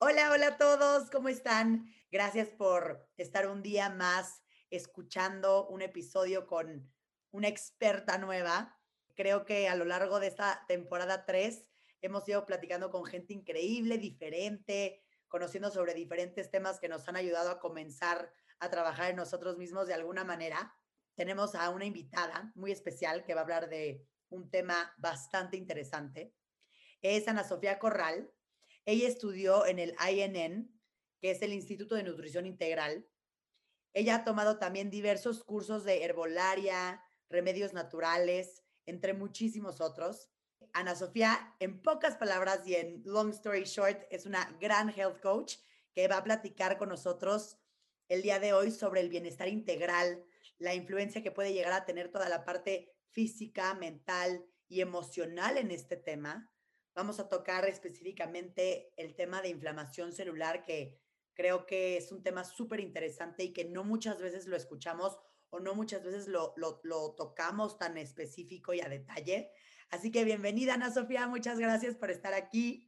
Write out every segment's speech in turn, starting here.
Hola, hola a todos, ¿cómo están? Gracias por estar un día más escuchando un episodio con una experta nueva. Creo que a lo largo de esta temporada 3 hemos ido platicando con gente increíble, diferente, conociendo sobre diferentes temas que nos han ayudado a comenzar a trabajar en nosotros mismos de alguna manera. Tenemos a una invitada muy especial que va a hablar de un tema bastante interesante. Es Ana Sofía Corral. Ella estudió en el INN, que es el Instituto de Nutrición Integral. Ella ha tomado también diversos cursos de herbolaria, remedios naturales, entre muchísimos otros. Ana Sofía, en pocas palabras y en long story short, es una gran health coach que va a platicar con nosotros el día de hoy sobre el bienestar integral, la influencia que puede llegar a tener toda la parte física, mental y emocional en este tema. Vamos a tocar específicamente el tema de inflamación celular, que creo que es un tema súper interesante y que no muchas veces lo escuchamos o no muchas veces lo, lo, lo, tocamos tan específico y a detalle. Así que bienvenida, Ana Sofía, muchas gracias por estar aquí.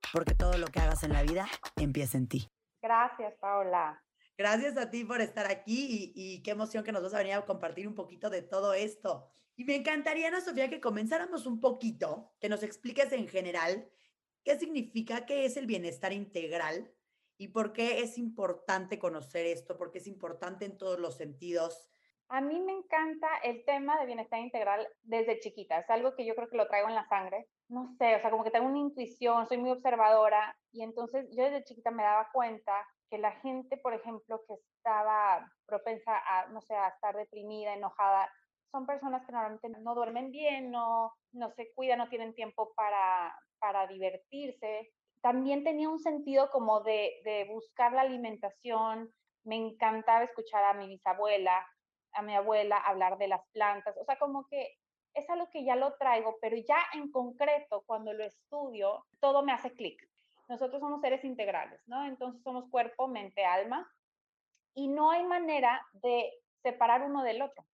Porque todo lo que hagas en la vida empieza en ti. Gracias, Paola. Gracias a ti por estar aquí y, y, qué emoción que nos vas a venir a compartir un poquito de todo esto. Y me encantaría, Ana Sofía, que comenzáramos un poquito, que nos expliques en general qué significa, qué es el bienestar integral y por qué es importante conocer esto, por qué es importante en todos los sentidos. A mí me encanta el tema de bienestar integral desde chiquita, es algo que yo creo que lo traigo en la sangre. No sé, o sea, como que tengo una intuición, soy muy observadora y entonces yo desde chiquita me daba cuenta que la gente, por ejemplo, que estaba propensa a, no sé, a estar deprimida, enojada, son personas que normalmente no duermen bien, no, no se cuidan, no tienen tiempo para, para divertirse. También tenía un sentido como de, de buscar la alimentación. Me encantaba escuchar a mi bisabuela, a mi abuela hablar de las plantas. O sea, como que es algo que ya lo traigo, pero ya en concreto, cuando lo estudio, todo me hace clic nosotros somos seres integrales, ¿no? Entonces somos cuerpo, mente, alma, y no hay manera de separar uno del otro.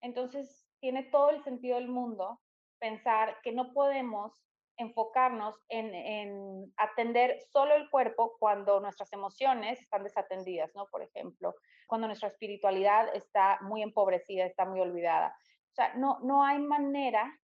Entonces tiene todo el sentido del mundo pensar que no podemos enfocarnos en, en, atender solo el cuerpo cuando nuestras emociones están desatendidas, ¿no? Por ejemplo, cuando nuestra espiritualidad está muy empobrecida, está muy olvidada. O sea, no, no hay manera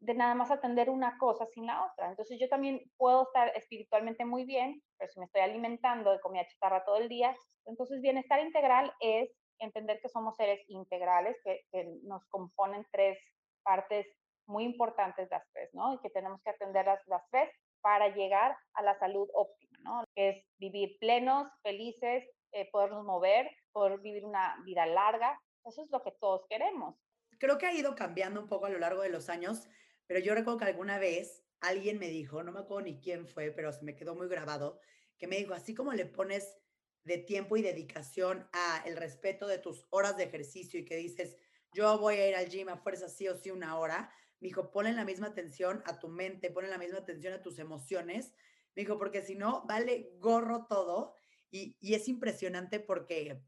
de nada más atender una cosa sin la otra. Entonces yo también puedo estar espiritualmente muy bien, pero si me estoy alimentando de comida chatarra todo el día, entonces bienestar integral es entender que somos seres integrales, que, nos componen tres partes muy importantes las tres, ¿no? Y que tenemos que atender las, las tres para llegar a la salud óptima, ¿no? Es vivir plenos, felices, eh, podernos mover, poder vivir una vida larga. Eso es lo que todos queremos. Creo que ha ido cambiando un poco a lo largo de los años pero yo recuerdo que alguna vez alguien me dijo, no me acuerdo ni quién fue, pero se me quedó muy grabado, que me dijo, así como le pones de tiempo y dedicación a el respeto de tus horas de ejercicio y que dices, yo voy a ir al gym a fuerza sí o sí una hora, me dijo, ponle la misma atención a tu mente, ponle la misma atención a tus emociones, me dijo, porque si no, vale gorro todo y, y es impresionante porque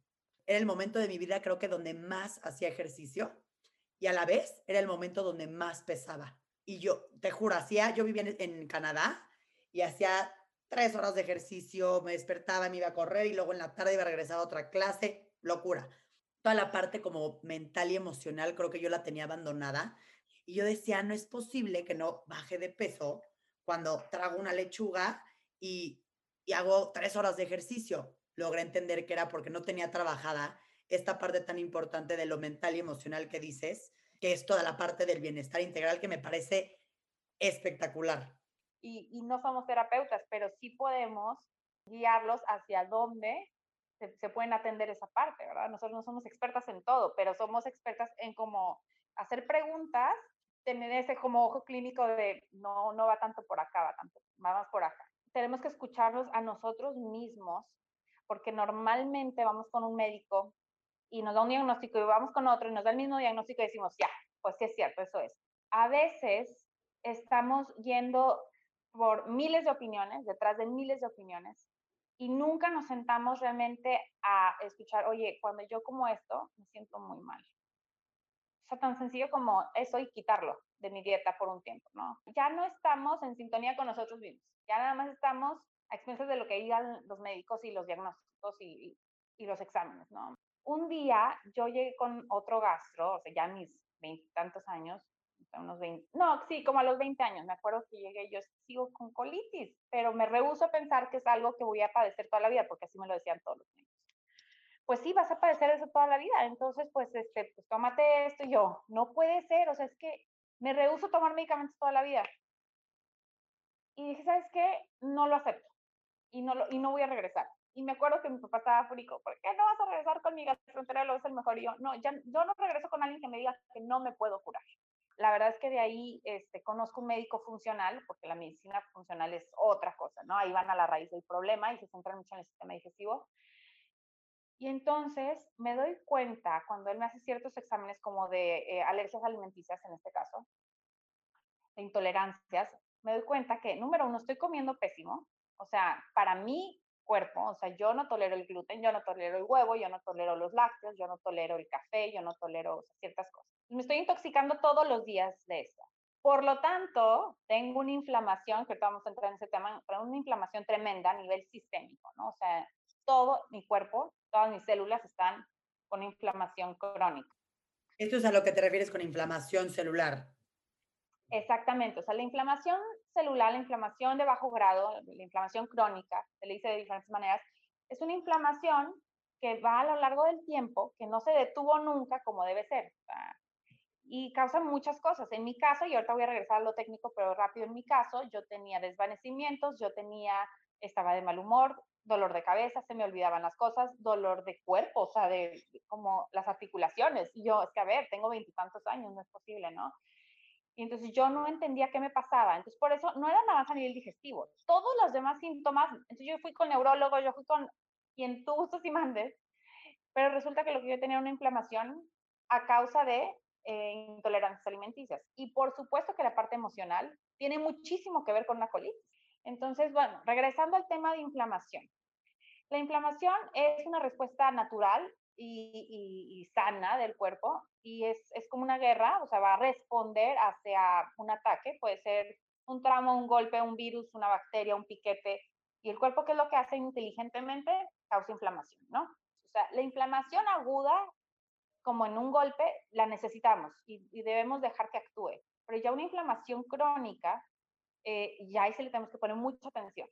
era el momento de mi vida creo que donde más hacía ejercicio y a la vez era el momento donde más pesaba. Y yo, te juro, hacía, yo vivía en, Canadá y hacía tres horas de ejercicio, me despertaba, me iba a correr y luego en la tarde iba a regresar a otra clase, locura. Toda la parte como mental y emocional creo que yo la tenía abandonada. Y yo decía, no es posible que no baje de peso cuando trago una lechuga y, y hago tres horas de ejercicio. Logré entender que era porque no tenía trabajada esta parte tan importante de lo mental y emocional que dices que es toda la parte del bienestar integral que me parece espectacular. Y, y no somos terapeutas, pero sí podemos guiarlos hacia dónde se, se, pueden atender esa parte, ¿verdad? Nosotros no somos expertas en todo, pero somos expertas en cómo hacer preguntas, tener ese como ojo clínico de no, no va tanto por acá, va tanto, va más por acá. Tenemos que escucharnos a nosotros mismos porque normalmente vamos con un médico y nos da un diagnóstico y vamos con otro y nos da el mismo diagnóstico y decimos, ya, pues sí es cierto, eso es. A veces estamos yendo por miles de opiniones, detrás de miles de opiniones, y nunca nos sentamos realmente a escuchar, oye, cuando yo como esto, me siento muy mal. O sea, tan sencillo como eso y quitarlo de mi dieta por un tiempo, ¿no? Ya no estamos en sintonía con nosotros mismos, ya nada más estamos a expensas de lo que digan los médicos y los diagnósticos y, y los exámenes, ¿no? Un día yo llegué con otro gastro, o sea, ya mis veintitantos años, unos 20, no, sí, como a los 20 años, me acuerdo que llegué, yo sigo con colitis, pero me rehuso a pensar que es algo que voy a padecer toda la vida, porque así me lo decían todos los niños. Pues sí, vas a padecer eso toda la vida, entonces pues, este, pues tómate esto y yo, no puede ser, o sea, es que me rehuso a tomar medicamentos toda la vida. Y dije, ¿sabes qué? No lo acepto y no, lo, y no voy a regresar. Y me acuerdo que mi papá estaba furico, ¿por qué no vas a regresar con mi gastroenterólogo? Es el mejor. Y yo, no, ya, yo no regreso con alguien que me diga que no me puedo curar la verdad es que de ahí este, conozco un médico funcional, porque la medicina funcional es otra cosa, ¿no? Ahí van a la raíz del problema y se centran mucho en el sistema digestivo. Y entonces me doy cuenta cuando él me hace ciertos exámenes como de eh, alergias alimenticias en este caso, de intolerancias, me doy cuenta que, número uno, estoy comiendo pésimo. O sea, para mí cuerpo, o sea, yo no tolero el gluten, yo no tolero el huevo, yo no tolero los lácteos, yo no tolero el café, yo no tolero ciertas cosas. Me estoy intoxicando todos los días de esto. Por lo tanto, tengo una inflamación, que vamos a entrar en ese tema, pero una inflamación tremenda a nivel sistémico, ¿no? O sea, todo mi cuerpo, todas mis células están con inflamación crónica. Esto es a lo que te refieres con inflamación celular. Exactamente, o sea, la inflamación celular, la inflamación de bajo grado, la inflamación crónica, se le dice de diferentes maneras, es una inflamación que va a lo largo del tiempo, que no se detuvo nunca como debe ser. y causa muchas cosas. En mi caso, y ahorita voy a regresar a lo técnico, pero rápido en mi caso, yo tenía desvanecimientos, yo tenía, estaba de mal humor, dolor de cabeza, se me olvidaban las cosas, dolor de cuerpo, o sea, de, como las articulaciones. Y yo, es que a ver, tengo veintitantos años, no es posible, ¿no? Y entonces yo no entendía qué me pasaba. Entonces por eso no era nada más a nivel digestivo. Todos los demás síntomas, entonces yo fui con neurólogo, yo fui con quien tú gustos y mandes, pero resulta que lo que yo tenía una inflamación a causa de eh, intolerancias alimenticias. Y por supuesto que la parte emocional tiene muchísimo que ver con la colitis. Entonces, bueno, regresando al tema de inflamación. La inflamación es una respuesta natural y, sana del cuerpo y es, es, como una guerra, o sea, va a responder hacia un ataque, puede ser un trauma, un golpe, un virus, una bacteria, un piquete, y el cuerpo, ¿qué es lo que hace inteligentemente? Causa inflamación, ¿no? O sea, la inflamación aguda, como en un golpe, la necesitamos y, y debemos dejar que actúe, pero ya una inflamación crónica, eh, ya ahí se le tenemos que poner mucha atención,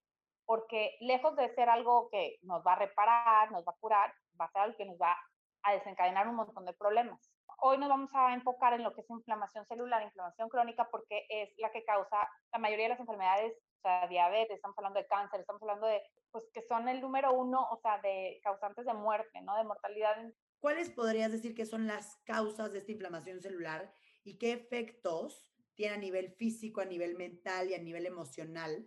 porque lejos de ser algo que nos va a reparar, nos va a curar, va a ser algo que nos va a desencadenar un montón de problemas. Hoy nos vamos a enfocar en lo que es inflamación celular, inflamación crónica, porque es la que causa la mayoría de las enfermedades, o sea, diabetes, estamos hablando de cáncer, estamos hablando de, pues, que son el número uno, o sea, de causantes de muerte, ¿no? De mortalidad. ¿Cuáles podrías decir que son las causas de esta inflamación celular y qué efectos tiene a nivel físico, a nivel mental y a nivel emocional,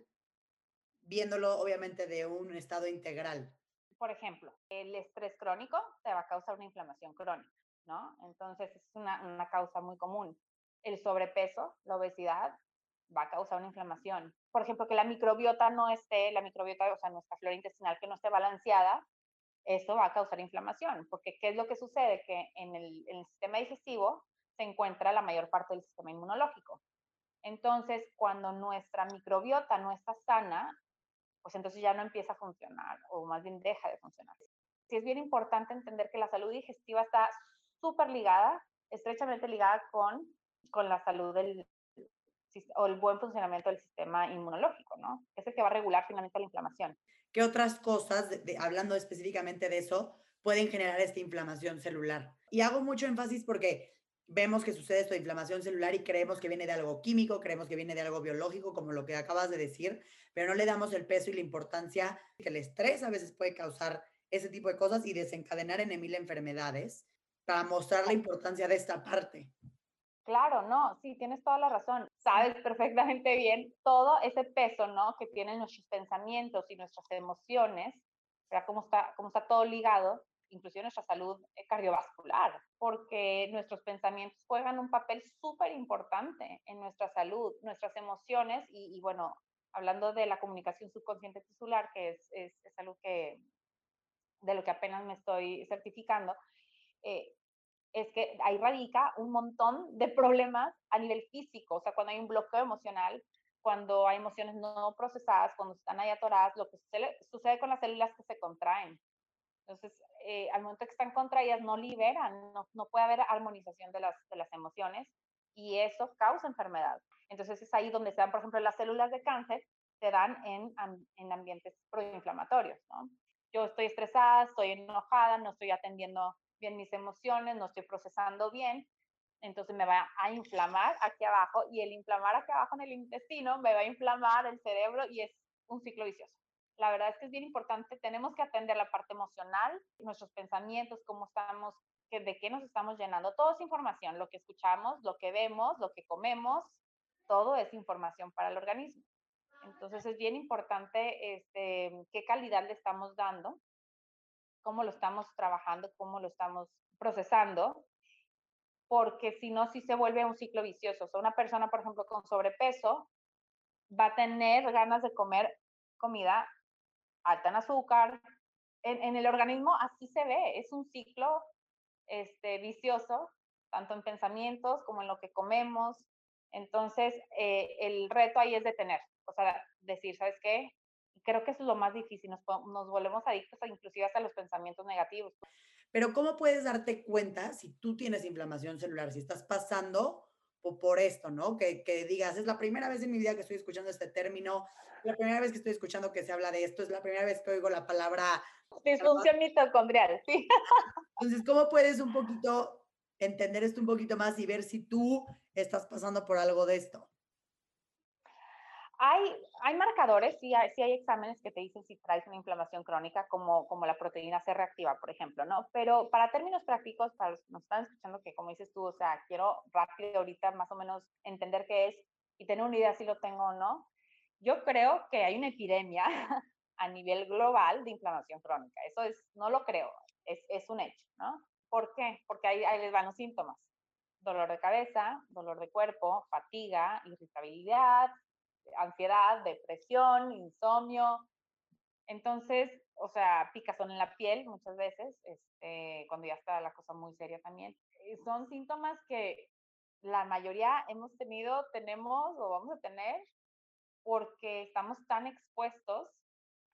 viéndolo obviamente de un estado integral? por ejemplo, el estrés crónico te va a causar una inflamación crónica, ¿no? Entonces es una, una causa muy común. El sobrepeso, la obesidad, va a causar una inflamación. Por ejemplo, que la microbiota no esté, la microbiota, o sea, nuestra flora intestinal que no esté balanceada, eso va a causar inflamación, porque ¿qué es lo que sucede? Que en el, en el sistema digestivo se encuentra la mayor parte del sistema inmunológico. Entonces, cuando nuestra microbiota no está sana, pues entonces ya no empieza a funcionar o más bien deja de funcionar. Sí es bien importante entender que la salud digestiva está súper ligada, estrechamente ligada con, con la salud del, o el buen funcionamiento del sistema inmunológico, ¿no? Es el que va a regular finalmente la inflamación. ¿Qué otras cosas, hablando específicamente de eso, pueden generar esta inflamación celular? Y hago mucho énfasis porque vemos que sucede esta inflamación celular y creemos que viene de algo químico, creemos que viene de algo biológico, como lo que acabas de decir, pero no le damos el peso y la importancia que el estrés a veces puede causar ese tipo de cosas y desencadenar en mil enfermedades para mostrar la importancia de esta parte. Claro, no, sí, tienes toda la razón. Sabes perfectamente bien todo ese peso, ¿no? Que tienen nuestros pensamientos y nuestras emociones sea, cómo está, cómo está todo ligado, inclusive nuestra salud eh, cardiovascular, porque nuestros pensamientos juegan un papel súper importante en nuestra salud, nuestras emociones y, bueno, hablando de la comunicación subconsciente tisular, que es, es, algo que, de lo que apenas me estoy certificando, eh, es que ahí radica un montón de problemas a nivel físico, o sea, cuando hay un bloqueo emocional, cuando hay emociones no procesadas, cuando están ahí atoradas, lo que sucede, con las células que se contraen. Entonces, eh, al momento que están contraídas, no liberan, no, puede haber armonización de las, emociones y eso causa enfermedad. Entonces, es ahí donde se dan, por ejemplo, las células de cáncer, se dan en, en ambientes proinflamatorios. Yo estoy estresada, estoy enojada, no estoy atendiendo bien mis emociones, no estoy procesando bien, entonces me va a inflamar aquí abajo y el inflamar aquí abajo en el intestino me va a inflamar el cerebro y es un ciclo vicioso. La verdad es que es bien importante, tenemos que atender la parte emocional, nuestros pensamientos, cómo estamos, de qué nos estamos llenando. Todo es información, lo que escuchamos, lo que vemos, lo que comemos, todo es información para el organismo. Entonces es bien importante este, qué calidad le estamos dando cómo lo estamos trabajando, cómo lo estamos procesando, porque si no, sí se vuelve un ciclo vicioso. O sea, una persona, por ejemplo, con sobrepeso va a tener ganas de comer comida alta en azúcar. En, el organismo así se ve, es un ciclo este, vicioso, tanto en pensamientos como en lo que comemos. Entonces, eh, el reto ahí es detener, o sea, decir, ¿sabes qué? creo que eso es lo más difícil, nos, nos volvemos adictos a, inclusive hasta los pensamientos negativos. Pero ¿cómo puedes darte cuenta si tú tienes inflamación celular, si estás pasando por esto, ¿no? Que, que, digas, es la primera vez en mi vida que estoy escuchando este término, la primera vez que estoy escuchando que se habla de esto, es la primera vez que oigo la palabra... Disfunción mitocondrial, sí. Entonces, ¿cómo puedes un poquito entender esto un poquito más y ver si tú estás pasando por algo de esto? Hay, hay marcadores, sí hay, sí hay exámenes que te dicen si traes una inflamación crónica, como, como la proteína C reactiva, por ejemplo, ¿no? Pero para términos prácticos, para los que nos están escuchando, que como dices tú, o sea, quiero rápido ahorita más o menos entender qué es y tener una idea si lo tengo o no, yo creo que hay una epidemia a nivel global de inflamación crónica. Eso es, no lo creo, es, es un hecho, ¿no? ¿Por qué? Porque ahí, ahí les van los síntomas. Dolor de cabeza, dolor de cuerpo, fatiga, irritabilidad, ansiedad, depresión, insomnio. Entonces, o sea, picazón en la piel muchas veces, este, cuando ya está la cosa muy seria también. Eh, son síntomas que la mayoría hemos tenido, tenemos o vamos a tener porque estamos tan expuestos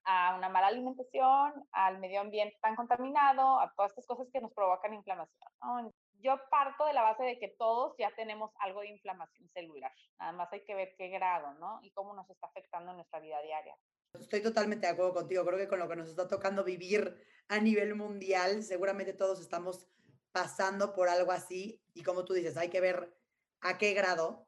a una mala alimentación, al medio ambiente tan contaminado, a todas estas cosas que nos provocan inflamación. Yo parto de la base de que todos ya tenemos algo de inflamación celular. Nada más hay que ver qué grado, ¿no? Y cómo nos está afectando en nuestra vida diaria. Estoy totalmente de acuerdo contigo. Creo que con lo que nos está tocando vivir a nivel mundial, seguramente todos estamos pasando por algo así. Y como tú dices, hay que ver a qué grado.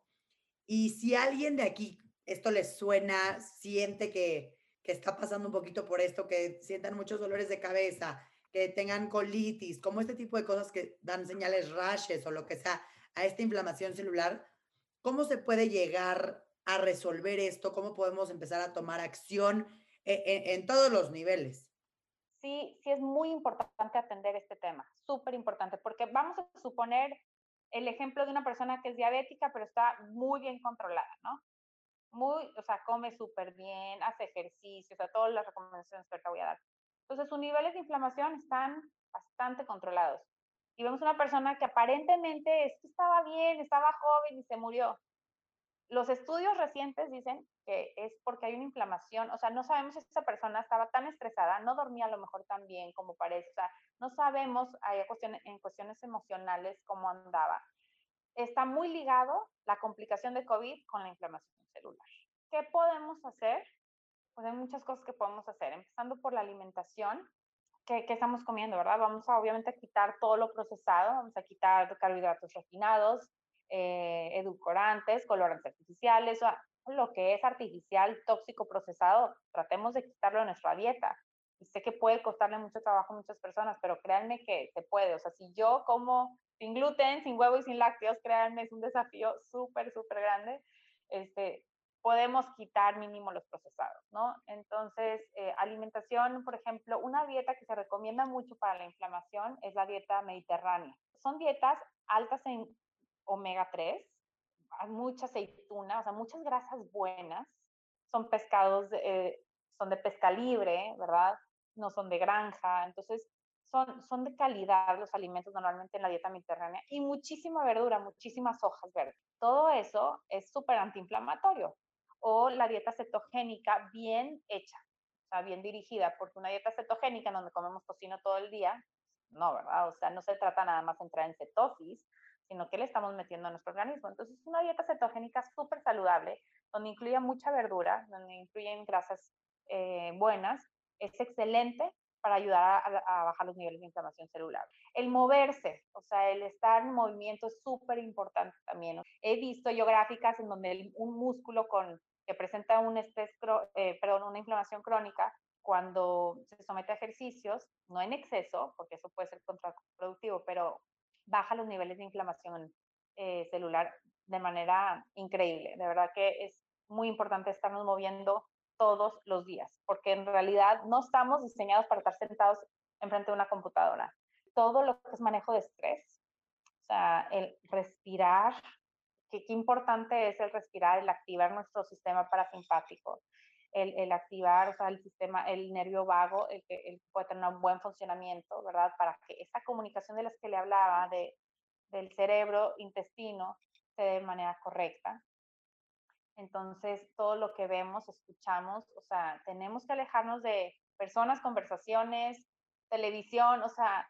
Y si alguien de aquí esto les suena, siente que, que está pasando un poquito por esto, que sientan muchos dolores de cabeza, que tengan colitis, como este tipo de cosas que dan señales rashes o lo que sea a esta inflamación celular, ¿cómo se puede llegar a resolver esto? ¿Cómo podemos empezar a tomar acción en, e, en todos los niveles? Sí, sí es muy importante atender este tema, súper importante, porque vamos a suponer el ejemplo de una persona que es diabética, pero está muy bien controlada, ¿no? Muy, o sea, come súper bien, hace ejercicio, o sea, todas las recomendaciones que voy a dar. Entonces, sus niveles de inflamación están bastante controlados. Y vemos una persona que aparentemente estaba bien, estaba joven y se murió. Los estudios recientes dicen que es porque hay una inflamación, o sea, no sabemos si esa persona estaba tan estresada, no dormía a lo mejor tan bien como parece, o sea, no sabemos hay cuestiones, en cuestiones emocionales cómo andaba. Está muy ligado la complicación de COVID con la inflamación celular. ¿Qué podemos hacer? Pues hay muchas cosas que podemos hacer, empezando por la alimentación. ¿Qué, estamos comiendo, verdad? Vamos a obviamente quitar todo lo procesado, vamos a quitar carbohidratos refinados, eh, edulcorantes, colorantes artificiales, lo que es artificial, tóxico, procesado, tratemos de quitarlo de nuestra dieta. Y sé que puede costarle mucho trabajo a muchas personas, pero créanme que se puede. O sea, si yo como sin gluten, sin huevo y sin lácteos, créanme, es un desafío súper, súper grande. Este, podemos quitar mínimo los procesados, ¿no? Entonces, eh, alimentación, por ejemplo, una dieta que se recomienda mucho para la inflamación es la dieta mediterránea. Son dietas altas en omega 3, hay mucha aceituna, o sea, muchas grasas buenas, son pescados, eh, son de pesca libre, ¿verdad? No son de granja, entonces son, son de calidad los alimentos normalmente en la dieta mediterránea y muchísima verdura, muchísimas hojas verdes. Todo eso es súper antiinflamatorio o la dieta cetogénica bien hecha, o sea, bien dirigida, porque una dieta cetogénica donde comemos tocino todo el día, no, ¿verdad? O sea, no se trata nada más de entrar en cetosis, sino que le estamos metiendo a nuestro organismo. Entonces, una dieta cetogénica súper saludable, donde incluye mucha verdura, donde incluyen grasas eh, buenas, es excelente para ayudar a, bajar los niveles de inflamación celular. El moverse, o sea, el estar en movimiento es súper importante también. He visto yo gráficas en donde un músculo con, que presenta un estrés, eh, perdón, una inflamación crónica, cuando se somete a ejercicios, no en exceso, porque eso puede ser contraproductivo, pero baja los niveles de inflamación eh, celular de manera increíble. De verdad que es muy importante estarnos moviendo todos los días, porque en realidad no estamos diseñados para estar sentados enfrente de una computadora. Todo lo que es manejo de estrés, o sea, el respirar, qué importante es el respirar, el activar nuestro sistema parasimpático, el, el, activar o sea, el sistema, el nervio vago, el que, el puede tener un buen funcionamiento, ¿verdad? Para que esta comunicación de las que le hablaba, de, del cerebro, intestino, se dé de manera correcta. Entonces, todo lo que vemos, escuchamos, o sea, tenemos que alejarnos de personas, conversaciones, televisión, o sea,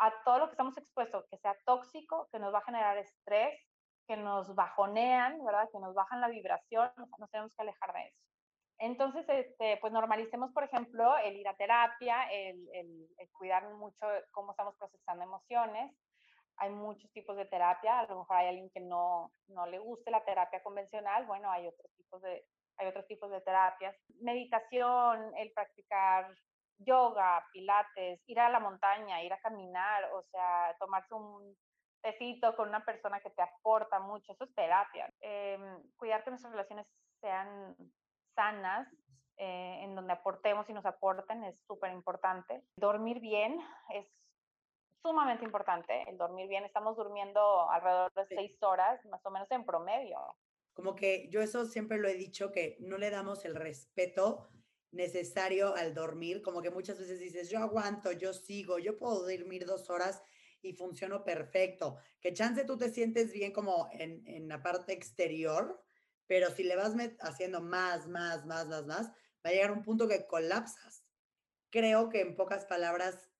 a todo lo que estamos expuestos, que sea tóxico, que nos va a generar estrés, que nos bajonean, ¿verdad? Que nos bajan la vibración, nos tenemos que alejar de eso. Entonces, este, pues normalicemos, por ejemplo, el ir a terapia, el, el, el cuidar mucho cómo estamos procesando emociones, hay muchos tipos de terapia, a lo mejor hay alguien que no, no le guste la terapia convencional, bueno, hay otros tipos de, hay otros tipos de terapias. Meditación, el practicar yoga, pilates, ir a la montaña, ir a caminar, o sea, tomarse un tecito con una persona que te aporta mucho, eso es terapia. Em, cuidar que nuestras relaciones sean sanas, eh, en donde aportemos y nos aporten es súper importante. Dormir bien es sumamente importante el dormir bien. Estamos durmiendo alrededor de seis horas, más o menos en promedio. Como que yo eso siempre lo he dicho, que no le damos el respeto necesario al dormir, como que muchas veces dices, yo aguanto, yo sigo, yo puedo dormir dos horas y funciono perfecto. Que chance tú te sientes bien como en, en la parte exterior, pero si le vas haciendo más, más, más, más, más, va a llegar un punto que colapsas. Creo que en pocas palabras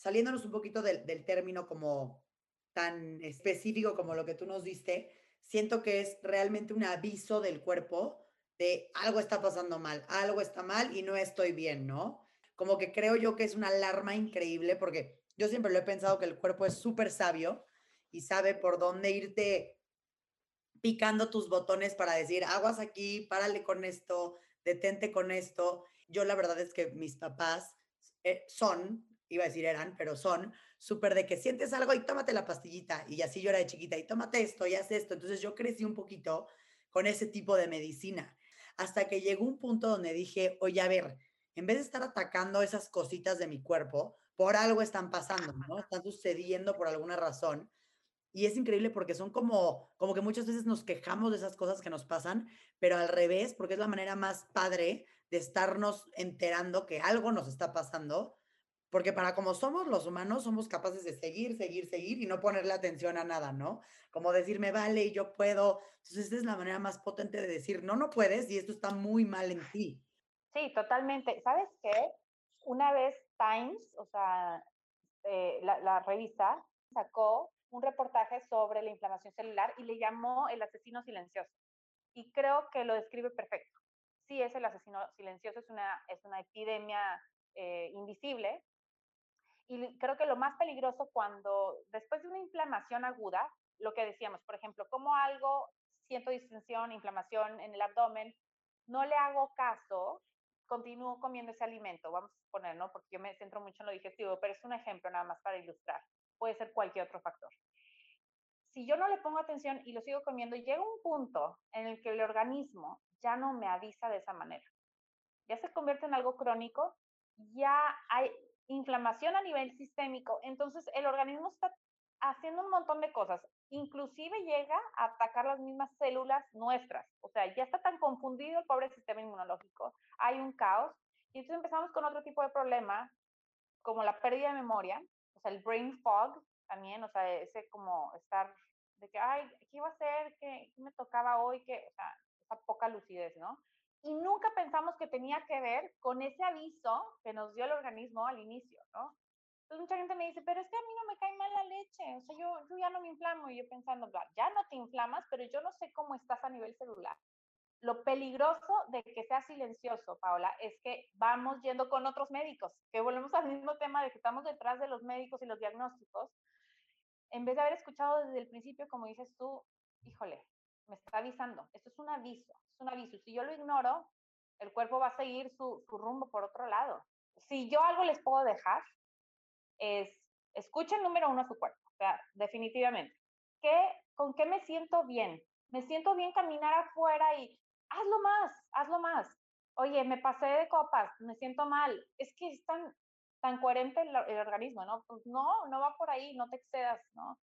saliéndonos un poquito del, término como tan específico como lo que tú nos diste, siento que es realmente un aviso del cuerpo de algo está pasando mal, algo está mal y no estoy bien, ¿no? Como que creo yo que es una alarma increíble porque yo siempre lo he pensado que el cuerpo es súper sabio y sabe por dónde irte picando tus botones para decir, aguas aquí, párale con esto, detente con esto. Yo la verdad es que mis papás eh, son iba a decir eran, pero son súper de que sientes algo y tómate la pastillita. Y así yo era de chiquita y tómate esto y haz esto. Entonces yo crecí un poquito con ese tipo de medicina. Hasta que llegó un punto donde dije, oye, a ver, en vez de estar atacando esas cositas de mi cuerpo, por algo están pasando, ¿no? Están sucediendo por alguna razón. Y es increíble porque son como, como que muchas veces nos quejamos de esas cosas que nos pasan, pero al revés, porque es la manera más padre de estarnos enterando que algo nos está pasando porque para como somos los humanos, somos capaces de seguir, seguir, seguir y no ponerle atención a nada, ¿no? Como decirme, vale, y yo puedo. Entonces, esta es la manera más potente de decir, no, no puedes y esto está muy mal en ti. Sí, totalmente. ¿Sabes qué? Una vez Times, o sea, eh, la, la revista, sacó un reportaje sobre la inflamación celular y le llamó el asesino silencioso. Y creo que lo describe perfecto. Sí, es el asesino silencioso, es una, es una epidemia eh, invisible, y creo que lo más peligroso cuando después de una inflamación aguda, lo que decíamos, por ejemplo, como algo, siento distensión, inflamación en el abdomen, no le hago caso, continúo comiendo ese alimento, vamos a poner, ¿no? Porque yo me centro mucho en lo digestivo, pero es un ejemplo nada más para ilustrar. Puede ser cualquier otro factor. si yo no le pongo atención y lo sigo comiendo, llega un punto en el que el organismo ya no me avisa de esa manera. Ya se convierte en algo crónico, ya hay inflamación a nivel sistémico, entonces el organismo está haciendo un montón de cosas, inclusive llega a atacar las mismas células nuestras, o sea, ya está tan confundido el pobre sistema inmunológico, hay un caos, y entonces empezamos con otro tipo de problema, como la pérdida de memoria, o sea, el brain fog también, o sea, ese como estar de que, ay, ¿qué iba a hacer? ¿Qué, qué me tocaba hoy? que O sea, esa poca lucidez, ¿no? Y nunca pensamos que tenía que ver con ese aviso que nos dio el organismo al inicio, ¿no? Entonces mucha gente me dice, pero es que a mí no me cae mal la leche, o sea, yo, yo ya no me inflamo, y yo pensando, ya no te inflamas, pero yo no sé cómo estás a nivel celular. Lo peligroso de que sea silencioso, Paola, es que vamos yendo con otros médicos, que volvemos al mismo tema de que estamos detrás de los médicos y los diagnósticos, en vez de haber escuchado desde el principio, como dices tú, híjole, me está avisando, esto es un aviso, es un aviso. Si yo lo ignoro, el cuerpo va a seguir su, su rumbo por otro lado. Si yo algo les puedo dejar, es escuchen número uno a su cuerpo, o sea, definitivamente. ¿Qué, ¿Con qué me siento bien? Me siento bien caminar afuera y hazlo más, hazlo más. Oye, me pasé de copas, me siento mal. Es que es tan, tan coherente el, organismo, ¿no? Pues no, no va por ahí, no te excedas, ¿no?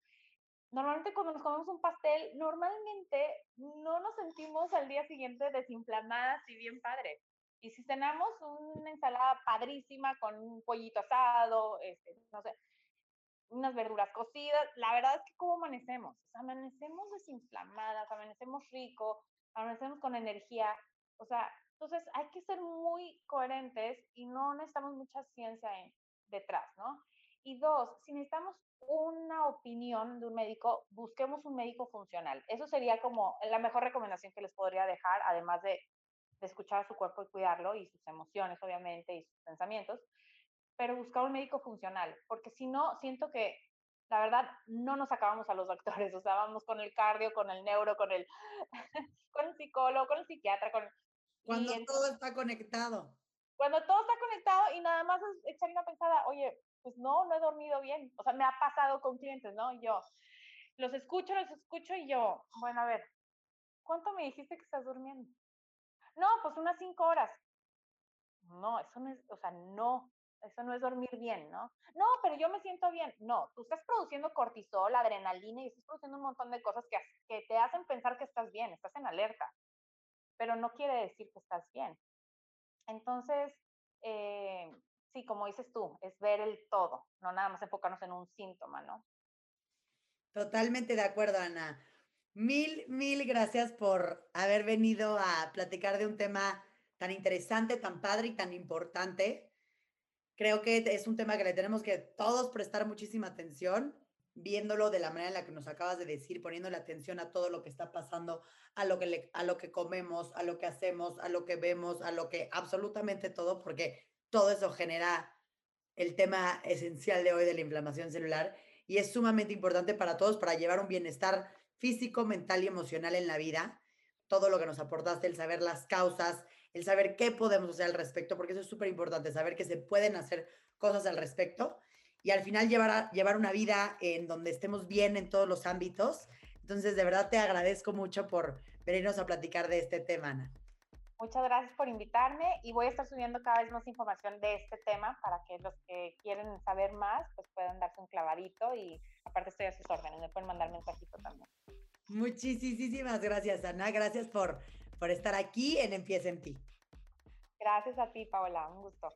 Normalmente cuando nos comemos un pastel, normalmente no nos sentimos al día siguiente desinflamadas y bien padre. Y si cenamos una ensalada padrísima con un pollito asado, este, no sé, unas verduras cocidas, la verdad es que ¿cómo amanecemos? O sea, amanecemos desinflamadas, amanecemos rico, amanecemos con energía. O sea, entonces hay que ser muy coherentes y no necesitamos mucha ciencia detrás, ¿no? Y dos, si necesitamos una opinión de un médico, busquemos un médico funcional. Eso sería como la mejor recomendación que les podría dejar, además de, de escuchar a su cuerpo y cuidarlo y sus emociones, obviamente, y sus pensamientos, pero buscar un médico funcional, porque si no, siento que la verdad, no nos acabamos a los doctores, o sea, vamos con el cardio, con el neuro, con el, con el psicólogo, con el psiquiatra, con... Cuando todo está conectado. Cuando todo está conectado y nada más es echar una pensada, oye, pues no, no he dormido bien. O sea, me ha pasado con clientes, ¿no? Yo los escucho, los escucho y yo, bueno, a ver, ¿cuánto me dijiste que estás durmiendo? No, pues unas cinco horas. No, eso no es, o sea, no, eso no es dormir bien, ¿no? No, pero yo me siento bien. No, tú estás produciendo cortisol, adrenalina y estás produciendo un montón de cosas que, que te hacen pensar que estás bien, estás en alerta, pero no quiere decir que estás bien. Entonces, eh, sí, como dices tú, es ver el todo, no nada más enfocarnos en un síntoma, ¿no? Totalmente de acuerdo, Ana. Mil, mil gracias por haber venido a platicar de un tema tan interesante, tan padre y tan importante creo que es un tema que le tenemos que todos prestar muchísima atención, viéndolo de la manera en la que nos acabas de decir, poniéndole atención a todo lo que está pasando, a lo que, a lo que comemos, a lo que hacemos, a lo que vemos, a lo que absolutamente todo, porque todo eso genera el tema esencial de hoy de la inflamación celular y es sumamente importante para todos para llevar un bienestar físico, mental y emocional en la vida. Todo lo que nos aportaste, el saber las causas, el saber qué podemos hacer al respecto, porque eso es súper importante, saber que se pueden hacer cosas al respecto y al final llevar, llevar una vida en donde estemos bien en todos los ámbitos. Entonces, de verdad te agradezco mucho por venirnos a platicar de este tema, Ana. Muchas gracias por invitarme y voy a estar subiendo cada vez más información de este tema para que los que quieren saber más pues puedan darse un clavadito y aparte estoy a sus órdenes, me pueden mandar mensajito también. Muchísimas gracias, Ana. Gracias por por estar aquí en Empieza en ti. Gracias a ti, Paola. Un gusto.